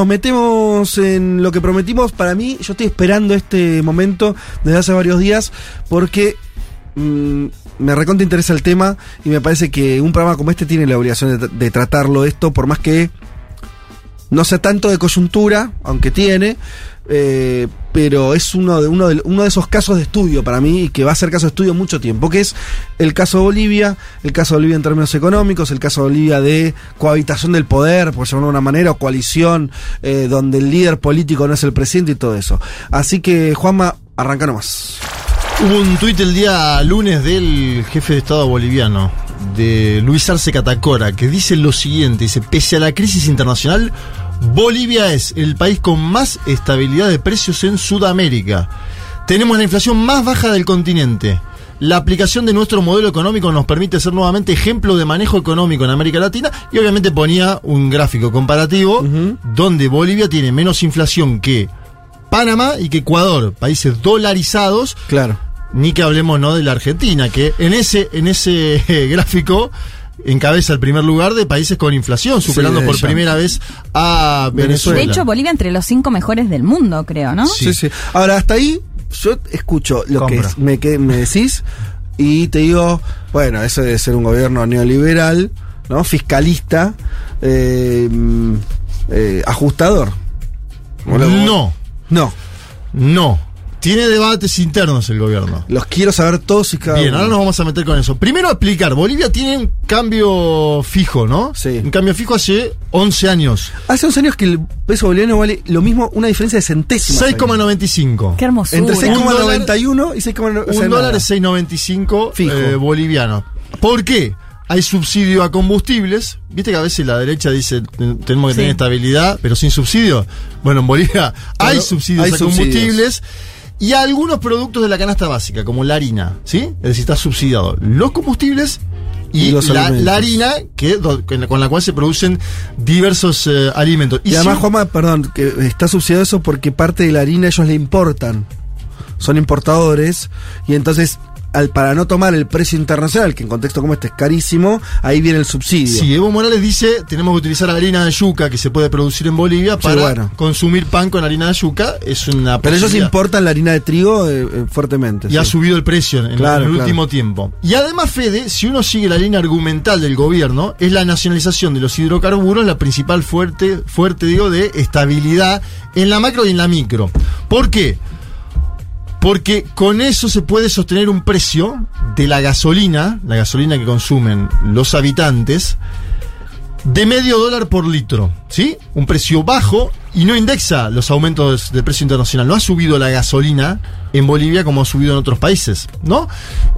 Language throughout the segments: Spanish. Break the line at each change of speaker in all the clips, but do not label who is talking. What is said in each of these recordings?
Nos metemos en lo que prometimos. Para mí, yo estoy esperando este momento desde hace varios días porque mm, me recontra interesa el tema y me parece que un programa como este tiene la obligación de tratarlo esto, por más que no sea tanto de coyuntura, aunque tiene, eh, pero es uno de, uno, de, uno de esos casos de estudio para mí y que va a ser caso de estudio mucho tiempo, que es el caso de Bolivia, el caso de Bolivia en términos económicos, el caso de Bolivia de cohabitación del poder, por llamarlo de una manera, o coalición, eh, donde el líder político no es el presidente y todo eso. Así que, Juanma, arranca nomás.
Hubo un tuit el día lunes del jefe de Estado boliviano, de Luis Arce Catacora, que dice lo siguiente, dice, pese a la crisis internacional, Bolivia es el país con más estabilidad de precios en Sudamérica. Tenemos la inflación más baja del continente. La aplicación de nuestro modelo económico nos permite ser nuevamente ejemplo de manejo económico en América Latina y obviamente ponía un gráfico comparativo uh -huh. donde Bolivia tiene menos inflación que Panamá y que Ecuador, países dolarizados.
Claro.
Ni que hablemos no de la Argentina, que en ese, en ese gráfico encabeza el primer lugar de países con inflación, superando sí, por primera vez a Venezuela.
De hecho, Bolivia entre los cinco mejores del mundo, creo, ¿no?
Sí, sí. sí. Ahora, hasta ahí yo escucho lo
Compro.
que, es, me, que me decís y te digo, bueno, eso debe ser un gobierno neoliberal, ¿no? Fiscalista, eh, eh, ajustador.
No.
No.
No. Tiene debates internos el gobierno.
Los quiero saber todos y cada
Bien,
uno.
ahora nos vamos a meter con eso. Primero explicar, Bolivia tiene un cambio fijo, ¿no?
Sí.
Un cambio fijo hace 11 años.
Hace 11 años que el peso boliviano vale lo mismo, una diferencia de centésimas.
6,95.
Qué hermosura.
Entre
Un dólar-
6,91 y 6,91.
Un dólar es 6,95
Fijo.
eh, boliviano. ¿Por qué? Hay subsidio a combustibles. Viste que a veces la derecha dice "Ten- tenemos que
Sí.
tener estabilidad, pero sin subsidio. Bueno, en Bolivia hay subsidios
hay
a
subsidios.
combustibles y a algunos productos de la canasta básica, como la harina, ¿sí? Es decir, está subsidiado los combustibles y,
Y los
la, la harina que, con la- cual se producen diversos eh, alimentos.
Y, además,
si-
Juanma, perdón, que está subsidiado eso porque parte de la harina ellos le importan. Son importadores. Y entonces, al, para no tomar el precio internacional, que en contexto como este es carísimo, ahí viene el subsidio.
Sí, Evo Morales dice tenemos que utilizar harina de yuca que se puede producir en Bolivia
Sí,
para
bueno.
consumir pan con harina de yuca. Es una
Pero ellos importan la harina de trigo eh, eh, fuertemente.
y ha subido el precio en,
Claro,
en el
claro.
último tiempo. Y además, Fede, si uno sigue la línea argumental del gobierno, es la nacionalización de los hidrocarburos la principal fuerte, fuerte digo, de estabilidad en la macro y en la micro. ¿Por qué? Porque con eso se puede sostener un precio de la gasolina, la gasolina que consumen los habitantes, de medio dólar por litro, ¿sí? Un precio bajo y no indexa los aumentos del precio internacional. No ha subido la gasolina en Bolivia como ha subido en otros países, ¿no?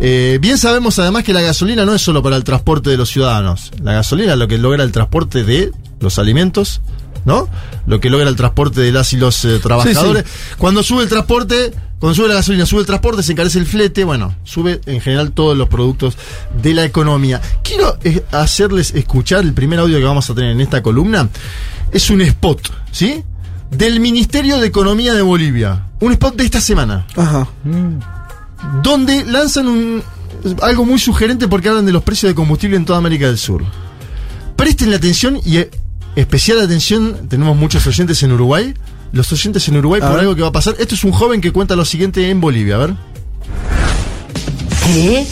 Eh, bien sabemos además que la gasolina no es solo para el transporte de los ciudadanos. La gasolina es lo que logra el transporte de los alimentos, ¿no? Lo que logra el transporte de las y los eh, trabajadores. Cuando sube el transporte, cuando sube la gasolina, sube el transporte, se encarece el flete, bueno, sube en general todos los productos de la economía. Quiero eh, hacerles escuchar el primer audio que vamos a tener en esta columna. Es un spot, ¿sí? Del Ministerio de Economía de Bolivia. Un spot de esta semana
Ajá.
donde lanzan un, algo muy sugerente porque hablan de los precios de combustible en toda América del Sur. Presten la atención y eh, especial atención, tenemos muchos oyentes en Uruguay. Los oyentes en Uruguay
A
por
ver.
algo que va a pasar. Esto es un joven que cuenta lo siguiente en Bolivia, a ver.
¿Qué?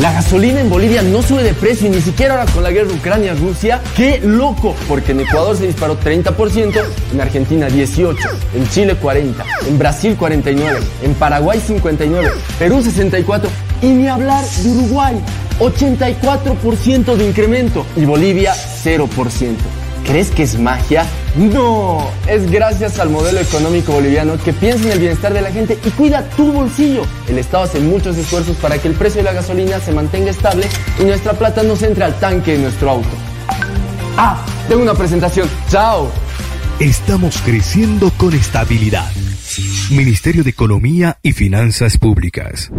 La gasolina en Bolivia no sube de precio y ni siquiera ahora con la guerra Ucrania-Rusia. ¡Qué loco! Porque en Ecuador se disparó 30%, en Argentina 18%, en Chile 40%, en Brasil 49%, en Paraguay 59%, Perú 64% y ni hablar de Uruguay, 84% de incremento y Bolivia 0%. ¿Crees que es magia? No, es gracias al modelo económico boliviano que piensa en el bienestar de la gente y cuida tu bolsillo. El Estado hace muchos esfuerzos para que el precio de la gasolina se mantenga estable y nuestra plata no se entre al tanque de nuestro auto. Ah, tengo una presentación. ¡Chao!
Estamos creciendo con estabilidad. Ministerio de Economía y Finanzas Públicas.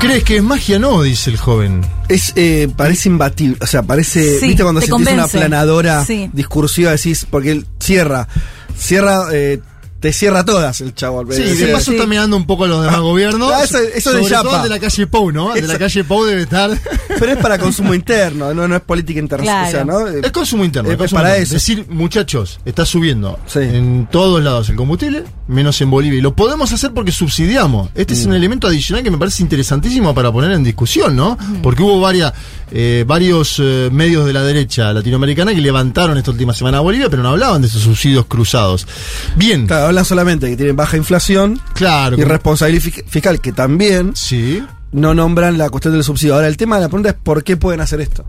¿Crees que es magia? No, dice el joven.
Es, eh, parece imbatible, o sea, parece,
Sí,
viste cuando sentís una planadora
Sí.
discursiva, decís, porque él cierra, cierra, eh, te cierra todas el chavo.
Sí, de paso está mirando un poco a los demás gobiernos.
ah, eso- eso de
sobre todo
Yapa.
el de la calle Pou, ¿no? De la calle Pou debe estar.
Pero es para consumo interno, no, no es política internacional.
Claro.
O sea, ¿no?
Es consumo interno.
Es
es consumo
para
interno.
eso.
Decir, muchachos, está subiendo
Sí.
en todos lados el combustible, menos en Bolivia. Y lo podemos hacer porque subsidiamos. Este es un
Mm.
elemento adicional que me parece interesantísimo para poner en discusión, ¿no? Porque hubo varias, eh, varios eh, medios de la derecha latinoamericana que levantaron esta última semana a Bolivia, pero no hablaban de esos subsidios cruzados. Bien,
Claro, hablan solamente que tienen baja inflación
claro.
y
como-
responsabilidad fi- fiscal, que también
Sí.
no nombran la cuestión del subsidio. Ahora, el tema de la pregunta es por qué pueden hacer esto.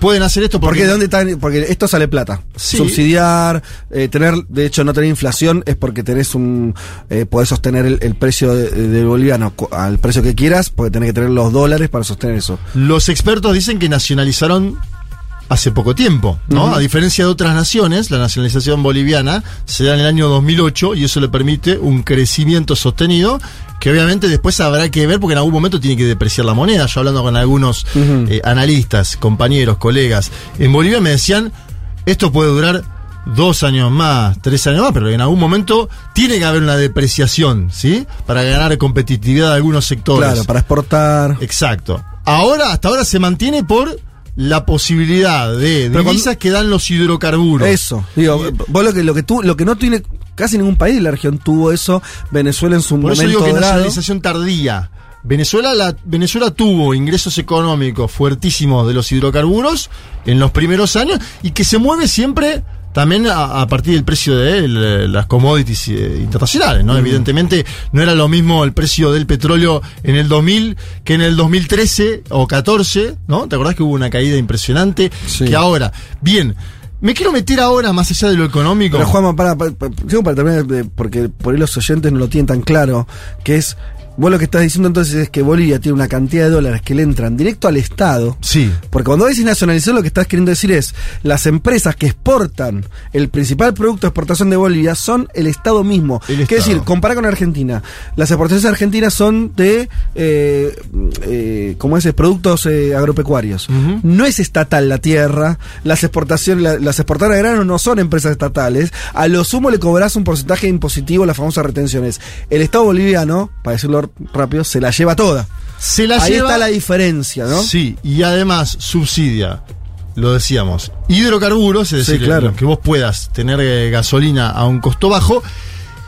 Pueden hacer esto porque.
Porque de dónde están, porque esto sale plata.
Sí.
Subsidiar, eh, tener, de hecho, no tener inflación es porque tenés un, eh, podés sostener el, el precio de- del boliviano cu- al precio que quieras, porque tenés que tener los dólares para sostener eso.
Los expertos dicen que nacionalizaron hace poco tiempo, ¿no? A diferencia de otras naciones, la nacionalización boliviana se da en el año 2008 y eso le permite un crecimiento sostenido que obviamente después habrá que ver porque en algún momento tiene que depreciar la moneda. Yo hablando con algunos eh, analistas, compañeros, colegas, en Bolivia me decían, esto puede durar dos años más, tres años más, pero en algún momento tiene que haber una depreciación, ¿sí? Para ganar competitividad de algunos sectores.
Claro, para exportar.
Exacto. Ahora, hasta ahora se mantiene por la posibilidad de divisas que dan los hidrocarburos.
Eso. Digo, vos lo que, lo que tú, lo que no tiene, casi ningún país de la región tuvo eso, Venezuela en su
Por eso
momento
digo que nacionalización tardía. Venezuela, la, Venezuela tuvo ingresos económicos fuertísimos de los hidrocarburos en los primeros años y que se mueve siempre también a, a partir del precio de el- las commodities eh, internacionales, ¿no? Evidentemente no era lo mismo el precio del petróleo en el 2000 que en el 2013 o 14, ¿no? ¿Te acordás que hubo una caída impresionante?
Sí.
Que ahora, bien, me quiero meter ahora más allá de lo económico.
Pero Juanma, para, para, para- para terminar, porque por ahí los oyentes no lo tienen tan claro, que es, vos lo que estás diciendo entonces es que Bolivia tiene una cantidad de dólares que le entran directo al Estado.
Sí.
Porque cuando decís nacionalización, lo que estás queriendo decir es, las empresas que exportan el principal producto de exportación de Bolivia son el Estado mismo. Es decir, compara con Argentina. Las exportaciones argentinas son de, eh, eh, ¿cómo es? Productos eh, agropecuarios. No es estatal la tierra, las exportaciones, la- las exportadoras de grano no son empresas estatales. A lo sumo le cobrás un porcentaje impositivo, las famosas retenciones. El Estado boliviano, para decirlo rápido, se la lleva toda.
Se la
Ahí
lleva-
está la diferencia, ¿no?
Sí, y además subsidia, lo decíamos, hidrocarburos, es
Sí,
decir,
claro.
que vos puedas tener eh, gasolina a un costo bajo,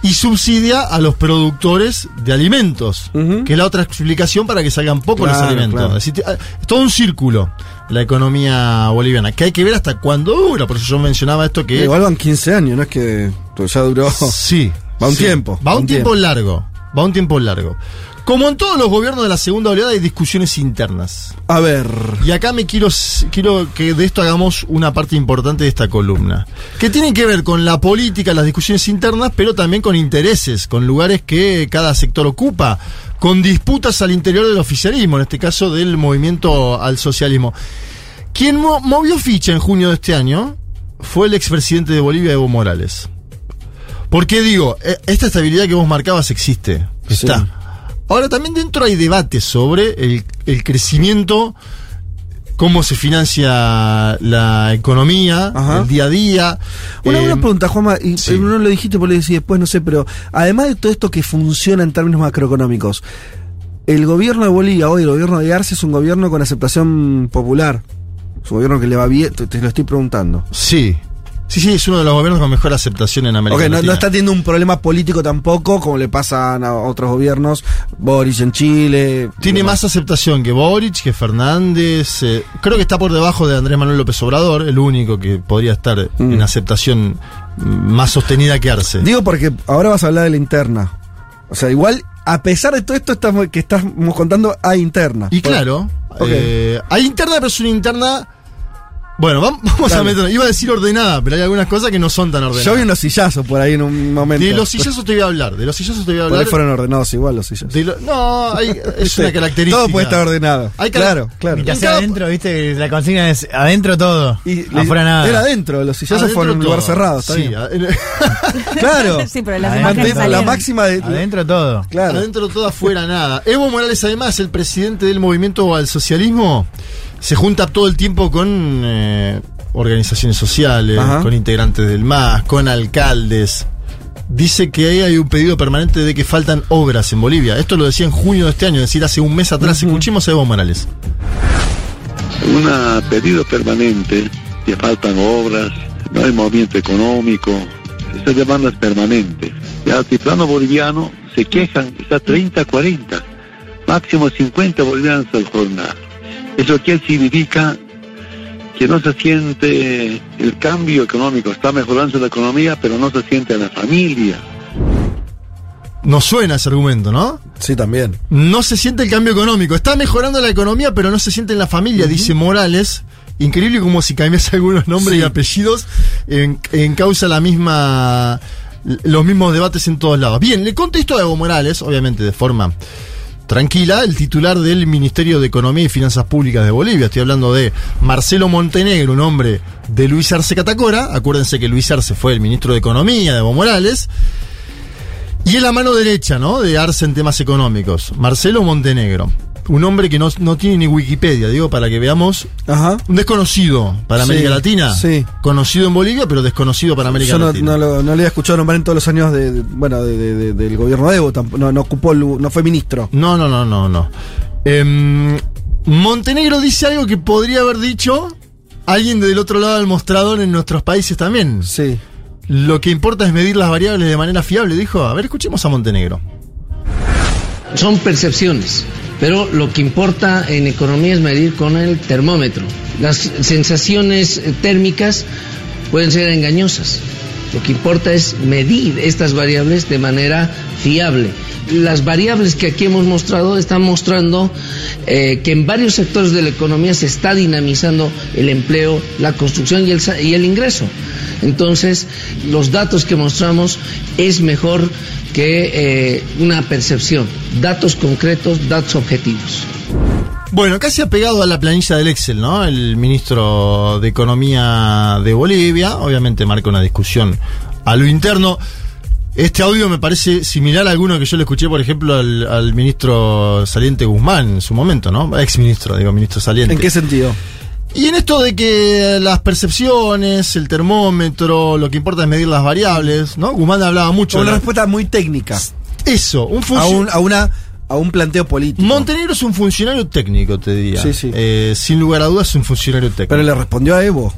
y subsidia a los productores de alimentos, que es la otra explicación para que salgan pocos los alimentos.
claro.
Es, decir, te- es todo un círculo la economía boliviana, que hay que ver hasta cuándo dura, por eso yo mencionaba esto que...
Igual van 15 años, no es que pues ya duró.
Sí.
Va un
sí.
tiempo,
Va un tiempo largo. Va un tiempo largo. Como en todos los gobiernos de la segunda oleada hay discusiones internas.
A ver.
Y acá me quiero, quiero que de esto hagamos una parte importante de esta columna. Que tiene que ver con la política, las discusiones internas, pero también con intereses, con lugares que cada sector ocupa, con disputas al interior del oficialismo, en este caso del movimiento al socialismo. Quien mo- movió ficha en junio de este año fue el expresidente de Bolivia, Evo Morales. Porque digo, eh, esta estabilidad que vos marcabas existe. Está.
Sí.
Ahora también dentro hay debate sobre el, el crecimiento, cómo se financia la economía,
Ajá.
el día a día.
Una,
Eh,
una pregunta, Juanma, y
sí.
eh, no lo dijiste, por lo decís después, no sé, pero además de todo esto que funciona en términos macroeconómicos, el gobierno de Bolivia, hoy el gobierno de Arce es un gobierno con aceptación popular. Es un gobierno que le va bien, te, te lo estoy preguntando.
Sí. Sí, sí, es uno de los gobiernos con mejor aceptación en América
Ok, no,
Latina.
no está teniendo un problema político tampoco, como le pasan a otros gobiernos, Boris en Chile.
Tiene más aceptación que Boric, que Fernández. eh, creo que está por debajo de Andrés Manuel López Obrador, el único que podría estar
Mm.
en aceptación más sostenida que Arce.
Digo porque ahora vas a hablar de la interna. O sea, igual, a pesar de todo esto estamos, que estamos contando, hay interna.
Y claro,
Ok.
eh, hay interna, pero es una interna Bueno, vam- vamos a
Dale.
meter. Iba a decir ordenada, pero hay algunas cosas que no son tan ordenadas.
Yo vi unos sillazos por ahí en un momento.
de los sillazos te voy a hablar. De los sillazos te voy a
Por ahí
hablar.
fueron ordenados igual los sillazos.
de lo- no, hay- es una característica.
Todo puede estar ordenado.
Hay
claro, claro.
En
sea adentro, viste, la consigna es adentro todo.
Y
afuera nada.
Era adentro, los sillazos
Adentro
fueron en un lugar cerrado, está
Sí,
bien.
a- en-
Claro.
Sí, pero las
Adentro,
imágenes
Mantén la máxima de.
Adentro todo.
Claro.
Adentro todo, afuera nada. Evo Morales, además, el presidente del movimiento al socialismo, se junta todo el tiempo con eh, organizaciones sociales,
Ajá.
con integrantes del MAS, con alcaldes. Dice que ahí hay un pedido permanente de que faltan obras en Bolivia. Esto lo decía en junio de este año, es decir, hace un mes atrás. Escuchemos a Evo Morales.
un pedido permanente, que faltan obras, no hay movimiento económico, esa demanda es permanente. El altiplano boliviano se quejan, está 30, 40, máximo 50 bolivianos al jornal. ¿Eso qué significa? Que no se siente el cambio económico, está mejorando la economía, pero no se siente en la familia.
Nos suena ese argumento, ¿no?
Sí, también.
No se siente el cambio económico. Está mejorando la economía, pero no se siente en la familia, dice Morales. Increíble como si cambiase algunos nombres
Sí.
y apellidos en, en causa la misma los mismos debates en todos lados. Bien, le contesto a Evo Morales, obviamente de forma tranquila, el titular del Ministerio de Economía y Finanzas Públicas de Bolivia. Estoy hablando de Marcelo Montenegro, un hombre de Luis Arce Catacora. Acuérdense que Luis Arce fue el ministro de Economía de Evo Morales. Y es la mano derecha, ¿no? De Arce en temas económicos. Marcelo Montenegro. Un hombre que no, no tiene ni Wikipedia, digo, para que veamos.
Ajá.
Un desconocido para
Sí,
América Latina.
sí.
Conocido en Bolivia, pero desconocido para América
Yo no,
Latina.
no lo, no le he escuchado nombrar en todos los años de, de- bueno, de- de- de- del gobierno de Evo. No, no ocupó, no fue ministro.
No, no, no, no, no. Em, Montenegro dice algo que podría haber dicho alguien del otro lado del mostrador en nuestros países también.
Sí.
Lo que importa es medir las variables de manera fiable, dijo. A ver, escuchemos a Montenegro.
son percepciones, pero lo que importa en economía es medir con el termómetro. Las sensaciones eh, térmicas pueden ser engañosas. Lo que importa es medir estas variables de manera fiable. Las variables que aquí hemos mostrado están mostrando eh, que en varios sectores de la economía se está dinamizando el empleo, la construcción y el, y el ingreso. Entonces, los datos que mostramos es mejor que eh, una percepción. Datos concretos, datos objetivos.
Bueno, casi apegado a la planilla del Excel, ¿no? El ministro de Economía de Bolivia, obviamente marca una discusión a lo interno. Este audio me parece similar a alguno que yo le escuché, por ejemplo, al, al ministro saliente Guzmán en su momento, ¿no? Ex ministro, digo, ministro saliente.
¿En qué sentido?
Y en esto de que las percepciones, el termómetro, lo que importa es medir las variables, ¿no? Guzmán hablaba mucho.
Una
de la-
respuesta muy técnica
Eso, un
a
funcionario.
un, a, una, a un planteo político.
Montenegro es un funcionario técnico, te diría.
Sí, sí.
Eh, sin lugar a dudas es un funcionario técnico.
Pero le respondió a Evo.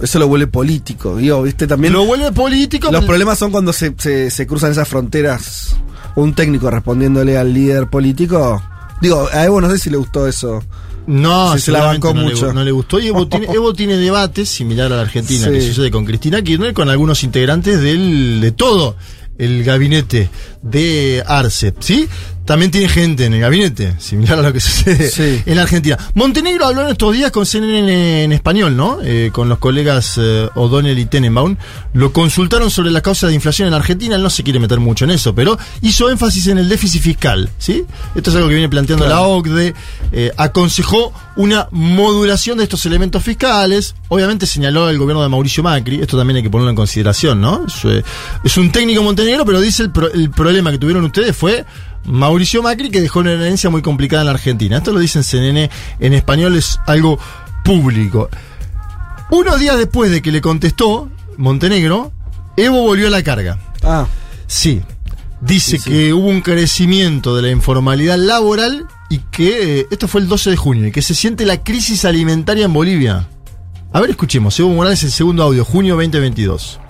Eso lo vuelve político. Digo, ¿viste? También
lo vuelve político.
los problemas son cuando se, se, se cruzan esas fronteras. Un técnico respondiéndole al líder político. Digo, a Evo no sé si le gustó eso.
No,
se la bancó
no
mucho.
Le, no le gustó. Y Evo tiene, Evo tiene debates similar a la Argentina,
Sí.
que sucede con Cristina Kirchner, con algunos integrantes del, de todo el gabinete de Arce, ¿sí? También tiene gente en el gabinete, similar a lo que sucede
Sí.
en la Argentina. Montenegro habló en estos días con CNN en, español, ¿no? Eh, con los colegas eh, O'Donnell y Tenenbaum. Lo consultaron sobre la causa de inflación en Argentina. Él no se quiere meter mucho en eso, pero hizo énfasis en el déficit fiscal, ¿sí? Esto es algo que viene planteando la OCDE. Eh, aconsejó una modulación de estos elementos fiscales. Obviamente señaló el gobierno de Mauricio Macri. Esto también hay que ponerlo en consideración, ¿no? Es, eh, es un técnico montenegro, pero dice el, pro- el problema que tuvieron ustedes fue Mauricio Macri que dejó una herencia muy complicada en la Argentina. Esto lo dice en CNN en español, es algo público. Unos días después de que le contestó Montenegro, Evo volvió a la carga.
Ah,
Sí. Dice que hubo un crecimiento de la informalidad laboral y que eh, esto fue el 12 de junio y que se siente la crisis alimentaria en Bolivia. A ver, escuchemos. Evo Morales, el segundo audio, junio 2022.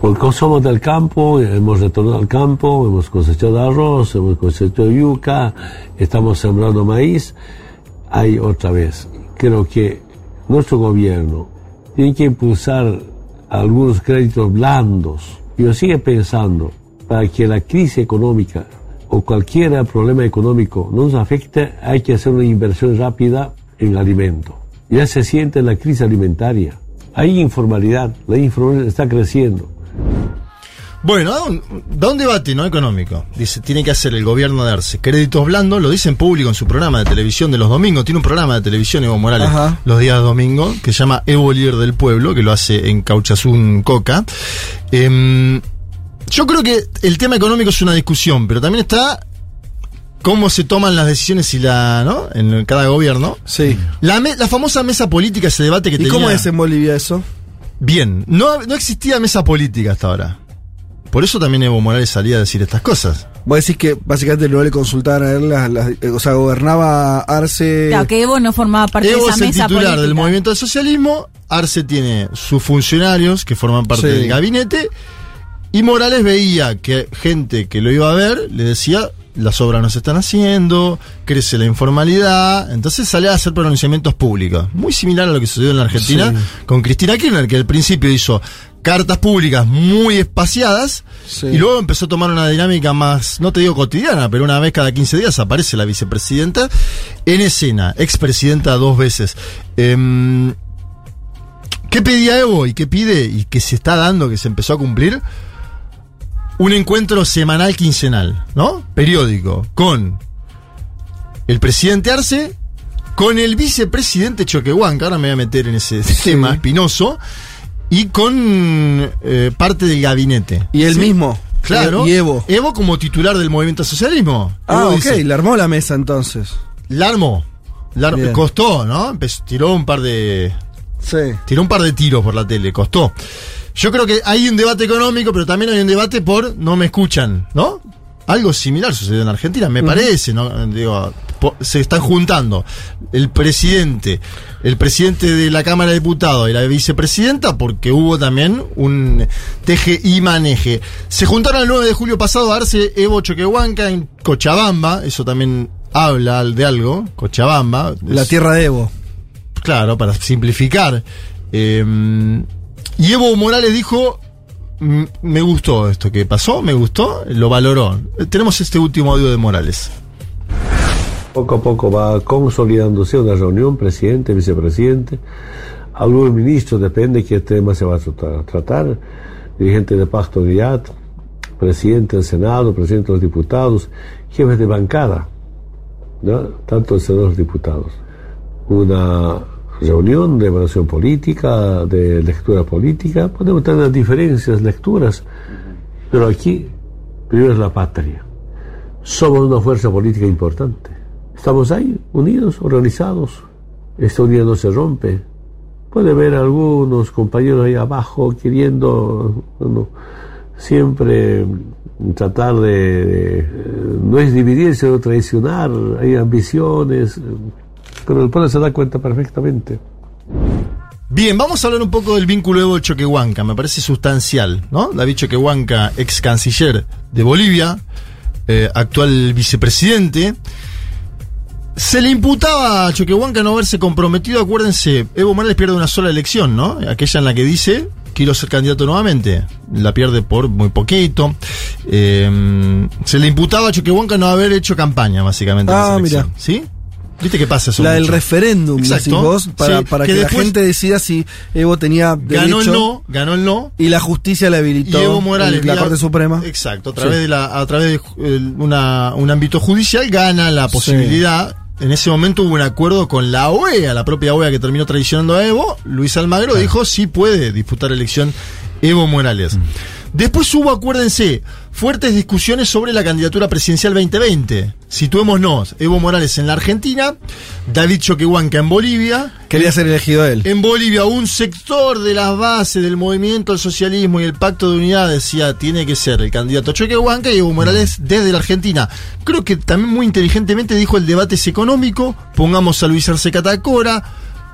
Porque somos del campo, hemos retornado al campo, hemos cosechado arroz, hemos cosechado yuca, estamos sembrando maíz. Hay otra vez, creo que nuestro gobierno tiene que impulsar algunos créditos blandos. Yo sigo pensando, para que la crisis económica o cualquier problema económico no nos afecte, hay que hacer una inversión rápida en alimento. Ya se siente la crisis alimentaria. Hay informalidad, la informalidad está creciendo.
Bueno, da un, da un debate no económico. Dice, tiene que hacer el gobierno darse créditos blandos, lo dice en público en su programa de televisión de los domingos. Tiene un programa de televisión Evo Morales
Ajá.
los días domingos que se llama Evo Líder del Pueblo, que lo hace en Cauchazún Coca. Em, yo creo que el tema económico es una discusión, pero también está cómo se toman las decisiones y la, ¿no? En cada gobierno.
Sí.
La, me- la famosa mesa política, ese debate que
¿Y
tenía.
cómo es en Bolivia eso?
Bien, no, no existía mesa política hasta ahora. Por eso también Evo Morales salía a decir estas cosas.
Vos decís que básicamente no le consultaban a él, las, las- eh, o sea, gobernaba Arce.
Claro, que Evo no formaba parte
Evo
de
es
esa
el
mesa
titular
política.
del movimiento del socialismo, Arce tiene sus funcionarios que forman parte
Sí.
del gabinete, y Morales veía que gente que lo iba a ver le decía, las obras no se están haciendo, crece la informalidad, entonces sale a hacer pronunciamientos públicos. Muy similar a lo que sucedió en la Argentina
Sí.
con Cristina Kirchner, que al principio hizo cartas públicas muy espaciadas
Sí.
y luego empezó a tomar una dinámica más, no te digo cotidiana, pero una vez cada 15 días aparece la vicepresidenta en escena, expresidenta dos veces. Em, ¿Qué pedía Evo y qué pide y que se está dando, que se empezó a cumplir? Un encuentro semanal, quincenal, ¿no? Periódico, con el presidente Arce, con el vicepresidente Choquehuanca, ahora me voy a meter en ese tema espinoso, y con eh, parte del gabinete.
Y él
¿Sí?
mismo.
Claro.
Y Evo.
Evo como titular del movimiento socialismo.
Ah,
Evo
ok,
dice,
le armó la mesa entonces.
la armó. La ar-
Bien.
costó, ¿no? Empezó- tiró un par de.
Sí.
Tiró un par de tiros por la tele, costó. Yo creo que hay un debate económico, pero también hay un debate por no me escuchan, ¿no? Algo similar sucedió en Argentina, me parece, ¿no? Digo, se están juntando el presidente, el presidente de la Cámara de Diputados y la vicepresidenta, porque hubo también un teje y maneje. Se juntaron el 9 de julio pasado a Arce Evo Choquehuanca en Cochabamba, eso también habla de algo, Cochabamba.
La
Es-
tierra de Evo.
Claro, para simplificar. Eh, y Evo Morales dijo, "Mm, me gustó esto que pasó, me gustó, lo valoró. Tenemos este último audio de Morales.
Poco a poco va consolidándose una reunión, presidente, vicepresidente, algunos ministros, depende qué tema se va a tratar, dirigente de Pacto de IAT, presidente del Senado, presidente de los diputados, jefes de bancada, tanto el Senado los diputados. Una reunión de evaluación política, de lectura política, podemos tener diferencias, lecturas, pero aquí primero es la patria. Somos una fuerza política importante. Estamos ahí, unidos, organizados. Esta unidad no se rompe. Puede haber algunos compañeros ahí abajo queriendo bueno, siempre tratar de, eh, no es dividirse, sino traicionar. Hay ambiciones, pero el pueblo se da cuenta perfectamente.
Bien, vamos a hablar un poco del vínculo Evo Choquehuanca, me parece sustancial, ¿no? David Choquehuanca, ex canciller de Bolivia, eh, actual vicepresidente. Se le imputaba a Choquehuanca no haberse comprometido, acuérdense, Evo Morales pierde una sola elección, ¿no? Aquella en la que dice, quiero ser candidato nuevamente. La pierde por muy poquito. Eh, se le imputaba a Choquehuanca no haber hecho campaña, básicamente. en
Ah,
esa elección,
mira.
¿Sí? ¿Viste qué pasa eso?
La del referéndum,
Exacto.
decís vos, para,
Sí,
para
que
que, la gente decida si Evo tenía
Ganó el
derecho
no, ganó el no.
y la justicia le
Y
habilitó
Evo Morales,
la
vía-
Corte Suprema.
Exacto, a través
Sí.
de la, a través de eh, una, un ámbito judicial gana la posibilidad. En ese momento hubo un acuerdo con la OEA, la propia OEA que terminó traicionando a Evo. Luis Almagro dijo sí puede disputar elección Evo Morales.
Mm.
Después hubo, acuérdense, fuertes discusiones sobre la candidatura presidencial 2020. Situémonos, Evo Morales en la Argentina, David Choquehuanca en Bolivia,
Quería ser elegido él.
en Bolivia, un sector de las bases del movimiento al socialismo y el pacto de unidad decía tiene que ser el candidato Choquehuanca y Evo Morales desde la Argentina. Creo que también muy inteligentemente dijo el debate es económico, pongamos a Luis Arce Catacora.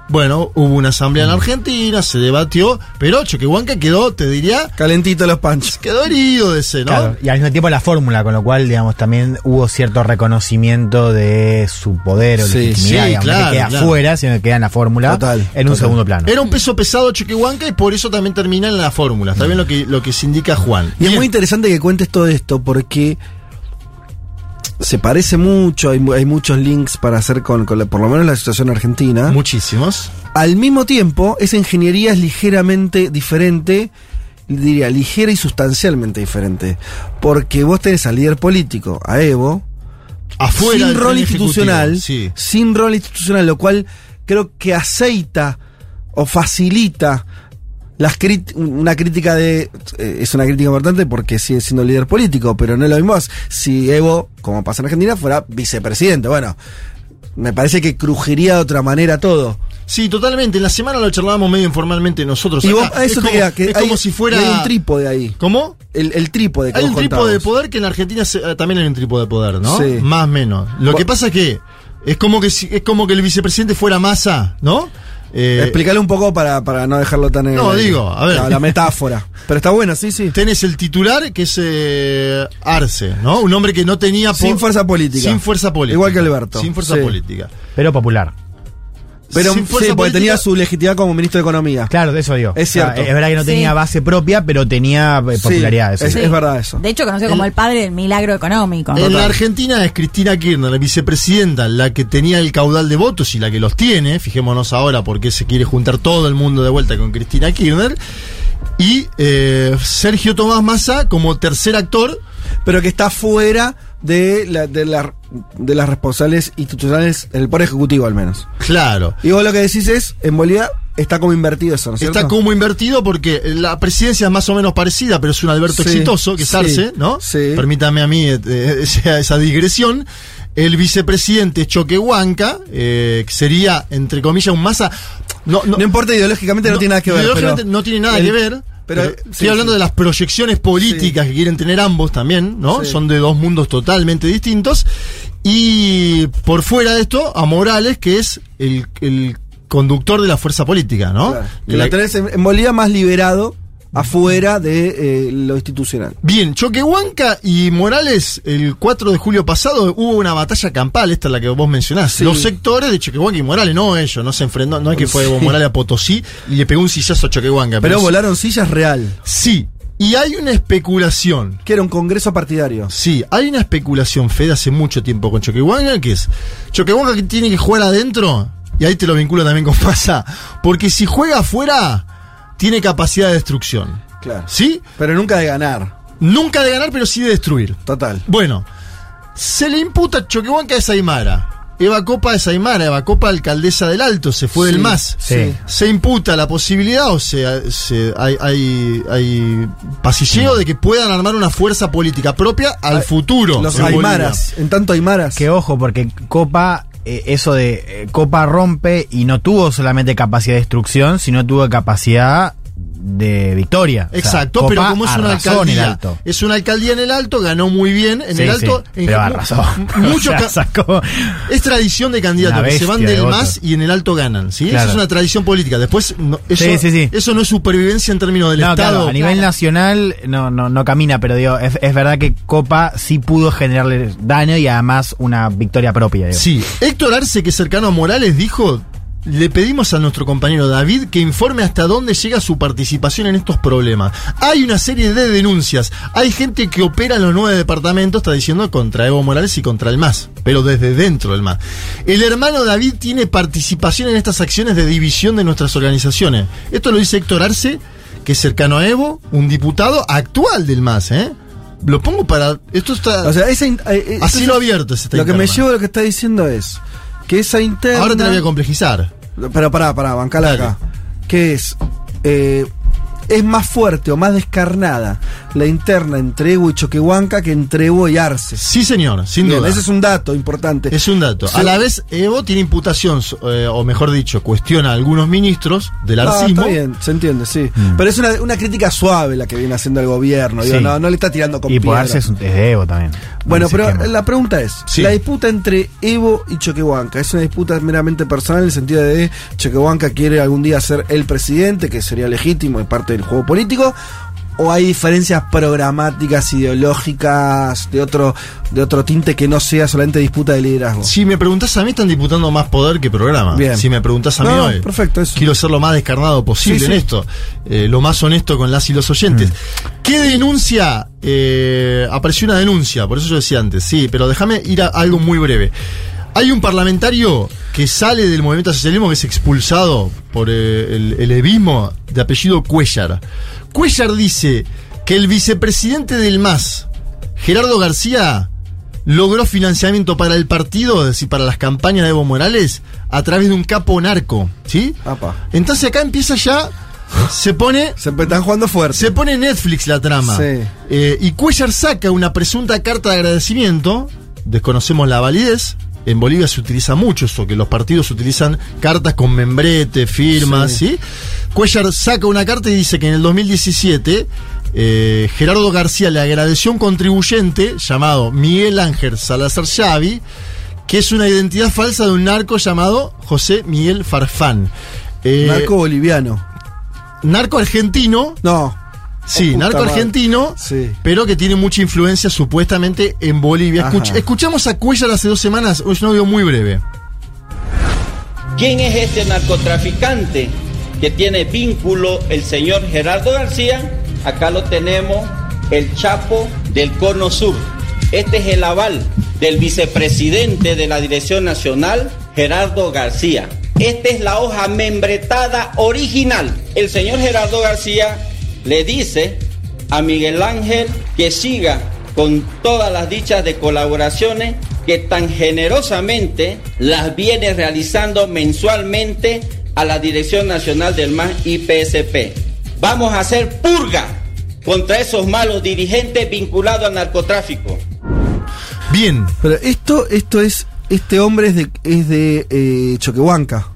Bueno, hubo una asamblea en Argentina, se debatió, pero Choquehuanca quedó, te diría,
Calentito los panchos.
quedó herido de ese, ¿no?
Claro, y al mismo tiempo la fórmula, con lo cual, digamos, también hubo cierto reconocimiento de su poder o
Sí,
legitimidad,
sí,
digamos,
claro,
que queda
claro.
fuera, sino que queda en la fórmula
Total,
en un segundo plano.
Era un peso pesado Choquehuanca y por eso también termina en la fórmula. Está bien lo que, lo que se indica Juan.
Y es muy interesante que cuentes todo esto porque se parece mucho, hay, mu- hay muchos links para hacer con, con la- por lo menos la situación argentina.
Muchísimos.
Al mismo tiempo, esa ingeniería es ligeramente diferente, diría, ligera y sustancialmente diferente. Porque vos tenés al líder político, a Evo,
Afuera
sin rol institucional,
Sí.
sin rol institucional, lo cual creo que aceita o facilita las una crítica de eh, es una crítica importante porque sigue siendo líder político, pero no es lo mismo si Evo, como pasa en Argentina, fuera vicepresidente. Bueno, me parece que crujiría de otra manera todo.
Sí, totalmente. En la semana lo charlábamos medio informalmente nosotros.
Y vos, a eso
es
te
como,
queda, que
es
hay-
como si fuera.
hay un trípode ahí.
¿Cómo?
El, el trípode que
Hay
vos
un trípode de
contabas.
poder que en Argentina se- eh, también hay un trípode de poder, ¿no?
Sí.
Más o menos. Lo que pasa es que es como que es como que el vicepresidente fuera masa, ¿no? Eh,
Explícale un poco para, para no dejarlo tan en
No,
el-
digo, a ver.
La, la metáfora. Pero está bueno, sí, sí.
Tenés el titular que es eh, Arce, ¿no? Un hombre que no tenía
Sin fuerza política.
Sin fuerza política.
Igual que Alberto.
Sin fuerza
Sí.
política.
Pero popular.
Pero
Sin
sí, porque
política-
tenía su legitimidad como ministro de Economía.
Claro, de eso digo.
Es cierto.
O sea, es verdad que no
Sí.
tenía base propia, pero tenía eh,
Sí,
popularidad. eso
es,
sí.
es verdad eso.
De hecho, conocido como
El-
el padre del milagro económico.
En la Argentina es Cristina Kirchner, la vicepresidenta, la que tenía el caudal de votos y la que los tiene. Fijémonos ahora por qué se quiere juntar todo el mundo de vuelta con Cristina Kirchner. Y eh, Sergio Tomás Massa como tercer actor.
Pero que está fuera de, la, de, la- de las responsables institucionales, el Poder Ejecutivo al menos.
Claro.
Y vos lo que decís es, en Bolivia está como invertido eso, ¿no es cierto?
Está como invertido porque la presidencia es más o menos parecida, pero es un Alberto
Sí,
exitoso, que es
sí,
Arce, ¿no?
sí.
Permítame a mí eh, eh, esa, esa digresión. El vicepresidente Choquehuanca, eh, que sería, entre comillas, un masa. No, no,
No importa, ideológicamente no, tiene nada que ver.
ideológicamente
pero
no tiene nada
el-
que ver.
Pero-
Pero,
sí,
estoy hablando
sí.
de las proyecciones políticas que quieren tener ambos también, ¿no? Son de dos mundos totalmente distintos. Y por fuera de esto, a Morales, que es el, el conductor de la fuerza política, ¿no?
Claro, que
La-
lo tenés en, en Bolivia más liberado afuera de eh, lo institucional.
Bien, Choquehuanca y Morales, el 4 de julio pasado hubo una batalla campal, esta es la que vos mencionás.
Sí.
Los sectores de Choquehuanca y Morales, no ellos, no se enfrentó, no es que fue
Sí.
Morales a Potosí y le pegó un sillazo a Choquehuanca.
Pero volaron sillas real,
Sí, y hay una especulación.
que era un congreso partidario.
Sí, hay una especulación, Fede, hace mucho tiempo con Choquehuanca, que es Choquehuanca que tiene que jugar adentro, y ahí te lo vinculo también con Pasa, porque si juega afuera, tiene capacidad de destrucción.
Claro.
¿Sí?
Pero nunca de ganar.
Nunca de ganar, pero sí de destruir.
Total.
Bueno, se le imputa a Choquehuanca es Aymara. Eva Copa es Aymara, Eva Copa alcaldesa del Alto, se fue
Sí,
del MAS.
sí.
Se imputa la posibilidad, o sea, se- hay, hay, hay pasilleo de que puedan armar una fuerza política propia al
Ay,
futuro.
Los. Aymaras, en tanto Aymaras.
Que ojo, porque Copa, eh, eso de eh, Copa rompe y no tuvo solamente capacidad de destrucción, sino tuvo capacidad de victoria. O sea,
Exacto,
Copa
pero como es una
arrasó en el
alcaldía,
alto.
es una alcaldía en el alto, ganó muy bien en
Sí,
el alto.
sí,
en
pero
mu-
arrasó.
Mucho
O sea,
ca-
sacó-
es tradición de candidatos que se van
de
del
votos.
MAS y en el alto ganan, ¿sí?
Claro.
Eso es una tradición política. Después, no, eso, eso no es supervivencia en términos del
No,
Estado.
claro, a nivel nacional no, no, no camina, pero digo, es, es verdad que Copa sí pudo generarle daño y además una victoria propia. Digo.
Sí, Héctor Arce, que es cercano a Morales, dijo, le pedimos a nuestro compañero David que informe hasta dónde llega su participación en estos problemas. Hay una serie de denuncias, hay gente que opera en los nueve departamentos, está diciendo, contra Evo Morales y contra el MAS, pero desde dentro del MAS. El hermano David tiene participación en estas acciones de división de nuestras organizaciones. Esto lo dice Héctor Arce, que es cercano a Evo, un diputado actual del MAS, ¿eh? Lo pongo para... Esto está...
O sea, esa eh, eh,
Así lo abierto
Lo que me lleva a lo que está diciendo es que esa interna.
Ahora te la voy a complejizar.
Pero pará, pará, bancala
Dale.
acá. Que es. eh, es más fuerte o más descarnada la interna entre Evo y Choquehuanca que entre Evo y Arce.
Sí, señor, sin
Bien,
duda.
ese es un dato importante.
Es un dato.
Sí.
A la vez, Evo tiene imputación, eh, o mejor dicho, cuestiona a algunos ministros del
Ah,
arcismo.
está bien, se entiende, sí.
Mm.
Pero es una, una crítica suave la que viene haciendo el gobierno. digo,
Sí.
no, no le está tirando con
Y por
piedra.
Arce es, un, es de Evo también.
Bueno, pero la pregunta es,
Sí.
la disputa entre Evo y Choquehuanca, ¿es una disputa meramente personal en el sentido de Choquehuanca quiere algún día ser el presidente, que sería legítimo y parte del juego político? ¿O hay diferencias programáticas, ideológicas, de otro, de otro tinte que no sea solamente disputa de liderazgo?
Si me preguntás a mí, están disputando más poder que programa.
Bien.
Si me preguntás a mí,
No,
hoy,
perfecto, eso.
quiero ser lo más descarnado posible
Sí,
en
sí.
esto. Eh, lo más honesto con las y los oyentes. ¿Qué denuncia eh, apareció una denuncia, por eso yo decía antes, sí, pero déjame ir a algo muy breve. Hay un parlamentario que sale del movimiento socialismo que es expulsado por eh, el, el evismo de apellido Cuellar. Cuellar dice que el vicepresidente del MAS, Gerardo García, logró financiamiento para el partido, es decir, para las campañas de Evo Morales, a través de un capo narco, ¿sí?
Apa.
Entonces acá empieza ya, se pone
Se están jugando fuerte.
se pone Netflix la trama.
Sí.
Eh, y Cuellar saca una presunta carta de agradecimiento. Desconocemos la validez. En Bolivia se utiliza mucho eso, que los partidos utilizan cartas con membrete, firmas, ¿sí? Cuellar saca una carta y dice que en el 2017 eh, Gerardo García le agradeció a un contribuyente llamado Miguel Ángel Salazar Xavi, que es una identidad falsa de un narco llamado José Miguel Farfán. Eh,
Narco boliviano.
narco argentino
No.
Sí,
Oh,
narco
madre.
argentino,
Sí.
pero que tiene mucha influencia supuestamente en Bolivia. Escuch- escuchamos a Cuellar hace dos semanas, es un audio muy breve.
¿Quién es este narcotraficante que tiene vínculo el señor Gerardo García? Acá lo tenemos, el Chapo del Cono Sur. Este es el aval del vicepresidente de la Dirección Nacional, Gerardo García. Esta es la hoja membretada original. El señor Gerardo García le dice a Miguel Ángel que siga con todas las dichas de colaboraciones que tan generosamente las viene realizando mensualmente a la Dirección Nacional del MAS IPSP. Vamos a hacer purga contra esos malos dirigentes vinculados al narcotráfico.
Bien,
Pero esto, esto es. Este hombre es de, es de eh, Choquehuanca.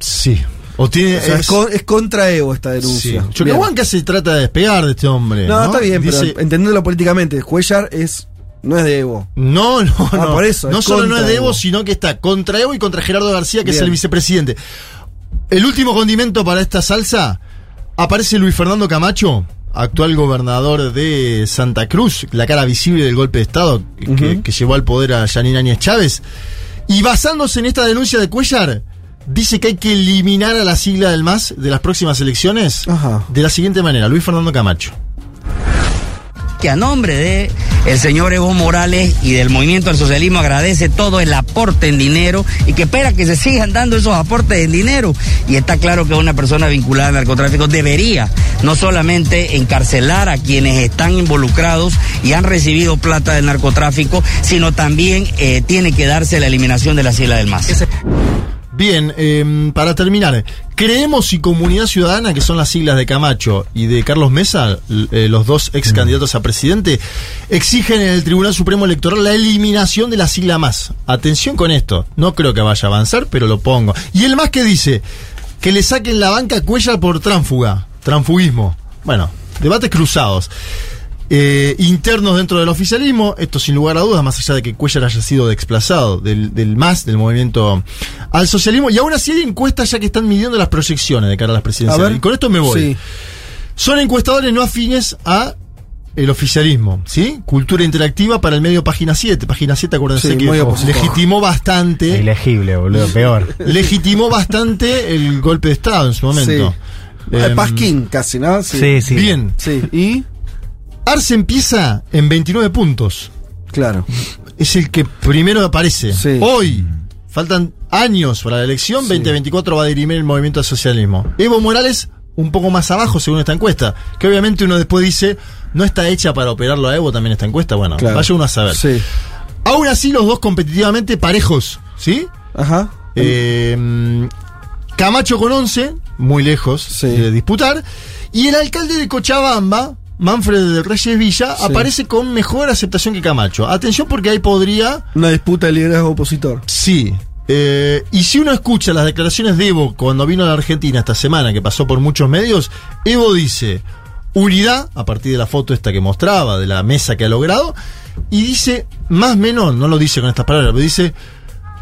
sí. O tiene.
O sea, es,
es-
con- es contra Evo esta
sí.
denuncia.
Choquehuanca se trata de despegar de este hombre.
No,
No,
está bien,
Dice-
pero entendiéndolo políticamente, Cuellar es. No es de Evo.
No, no,
Ah,
no.
por eso,
no
es
solo no es de Evo,
Evo.
sino que está contra Evo y contra Gerardo García, que es el vicepresidente. El último condimento para esta salsa aparece Luis Fernando Camacho, actual gobernador de Santa Cruz, la cara visible del golpe de Estado que, que- que llevó al poder a Yanine Áñez Chávez. Y basándose en esta denuncia de Cuellar, dice que hay que eliminar a la sigla del MAS de las próximas elecciones
Ajá.
de la siguiente manera. Luis Fernando Camacho.
que a nombre de el señor Evo Morales y del movimiento del socialismo agradece todo el aporte en dinero y que espera que se sigan dando esos aportes en dinero. Y está claro que una persona vinculada al narcotráfico debería no solamente encarcelar a quienes están involucrados y han recibido plata del narcotráfico, sino también eh, tiene que darse la eliminación de la sigla del MAS.
Bien, eh, para terminar, creemos y Comunidad Ciudadana, que son las siglas de Camacho y de Carlos Mesa, eh, los dos ex candidatos a presidente, exigen en el Tribunal Supremo Electoral la eliminación de la sigla más. Atención con esto, no creo que vaya a avanzar, pero lo pongo. Y el más que dice que le saquen la banca a Cuellar por tránfuga, transfugismo. Bueno, debates cruzados. Eh, internos dentro del oficialismo, esto sin lugar a dudas, más allá de que Cuellar haya sido desplazado del, del MAS, del movimiento al socialismo, y aún así hay encuestas ya que están midiendo las proyecciones de cara a las
A
presidenciales.
ver.
Y con esto me voy.
Sí.
Son encuestadores no afines a el oficialismo, ¿sí? Cultura interactiva para el medio Página 7. Página 7, acuérdense
Sí,
que
muy opositor.
legitimó bastante,
Ilegible, boludo, peor.
legitimó bastante el golpe de Estado en su momento.
Sí.
Em,
Pasquín, casi, ¿no?
Sí, sí.
Bien.
Sí. Y.
Arce empieza en 29 puntos.
Claro.
es el que primero aparece.
Sí.
Hoy, faltan años para la elección, 2024 va a dirimir el movimiento al socialismo. Evo Morales, un poco más abajo según esta encuesta, que obviamente uno después dice, no está hecha para operarlo a Evo también esta encuesta, bueno,
Claro.
vaya uno a saber.
Sí.
Aún así, los dos competitivamente parejos, ¿sí?
Ajá.
Eh, Camacho con 11, muy lejos
Sí.
de disputar. Y el alcalde de Cochabamba, Manfred de Reyes Villa,
Sí.
aparece con mejor aceptación que Camacho. Atención porque ahí podría
Una disputa de liderazgo opositor.
Sí. Eh, y si uno escucha las declaraciones de Evo cuando vino a la Argentina esta semana, que pasó por muchos medios, Evo dice unidad, a partir de la foto esta que mostraba, de la mesa que ha logrado, y dice, más o menos, no lo dice con estas palabras, pero dice,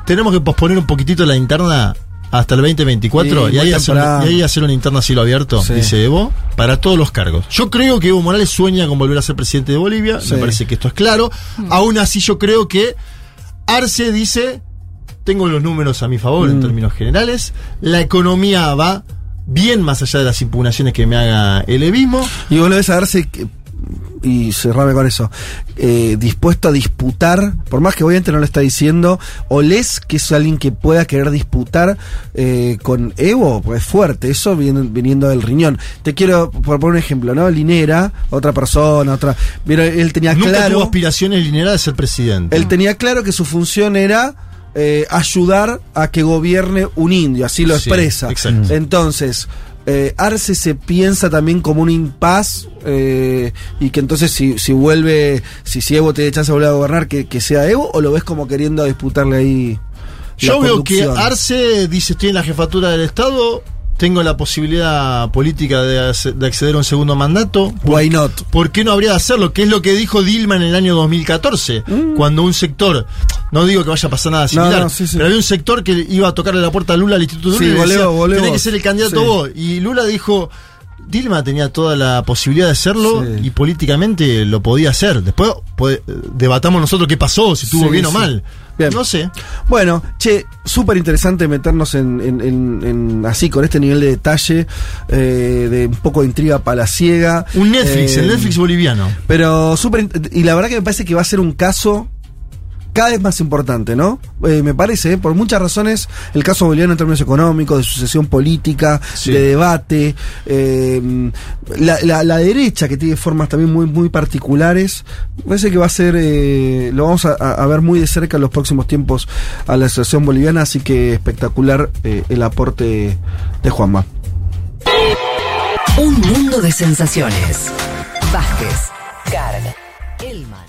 tenemos que posponer un poquitito la interna hasta el 2024
Sí,
y, ahí hacer,
temprano.
y ahí hacer una interna a cielo abierto,
Sí.
dice Evo, para todos los cargos. Yo creo que Evo Morales sueña con volver a ser presidente de Bolivia,
Sí.
me parece que esto es claro. Aún así yo creo que Arce dice, tengo los números a mi favor en
Mm.
términos generales, la economía va bien más allá de las impugnaciones que me haga el evismo.
Y vos lo ves a que- y cerrame con eso, eh, dispuesto a disputar, por más que obviamente no lo está diciendo, o les que es alguien que pueda querer disputar eh, con Evo, pues es fuerte, eso viene- viniendo del riñón. Te quiero por poner un ejemplo, ¿no? Linera, otra persona, otra. Pero él tenía
Nunca
claro.
tuvo aspiraciones Linera de ser presidente.
Él tenía claro que su función era eh, ayudar a que gobierne un indio, así lo
Sí,
expresa.
exacto.
Entonces, eh, Arce se piensa también como un impas eh, y que entonces si, si vuelve, si, si Evo tiene chance de volver a gobernar, que, que sea Evo, o lo ves como queriendo disputarle ahí.
Yo veo que? Arce dice estoy en la jefatura del Estado, tengo la posibilidad política de, acceder a un segundo mandato.
Why not?
¿Por qué no habría de hacerlo? Que es lo que dijo Dilma en el año 2014, cuando un sector, no digo que vaya a pasar nada similar,
no, sí, sí.
pero había un sector que iba a tocarle la puerta a Lula al Instituto Lula
Sí,
y decía,
voleo,
tenés que
vos".
ser el candidato vos. Y Lula dijo, Dilma tenía toda la posibilidad de hacerlo
Sí.
y políticamente lo podía hacer. Después puede- debatamos nosotros qué pasó, si estuvo
Sí,
bien o mal.
Bien.
No sé.
Bueno, che, súper interesante meternos en, en- en- en- así, con este nivel de detalle, eh, de un poco de intriga palaciega.
Un Netflix,
Eh,
el Netflix boliviano.
Pero súper. Y la verdad que me parece que va a ser un caso cada vez más importante, ¿no? Eh, me parece, eh, por muchas razones, el caso boliviano en términos económicos, de sucesión política,
Sí.
de debate, eh, la, la- la derecha que tiene formas también muy, muy particulares, me parece que va a ser, eh, lo vamos a, ver muy de cerca en los próximos tiempos a la asociación boliviana, así que espectacular eh, el aporte de Juanma.
Un mundo de sensaciones. Vázquez, Carga, Elman.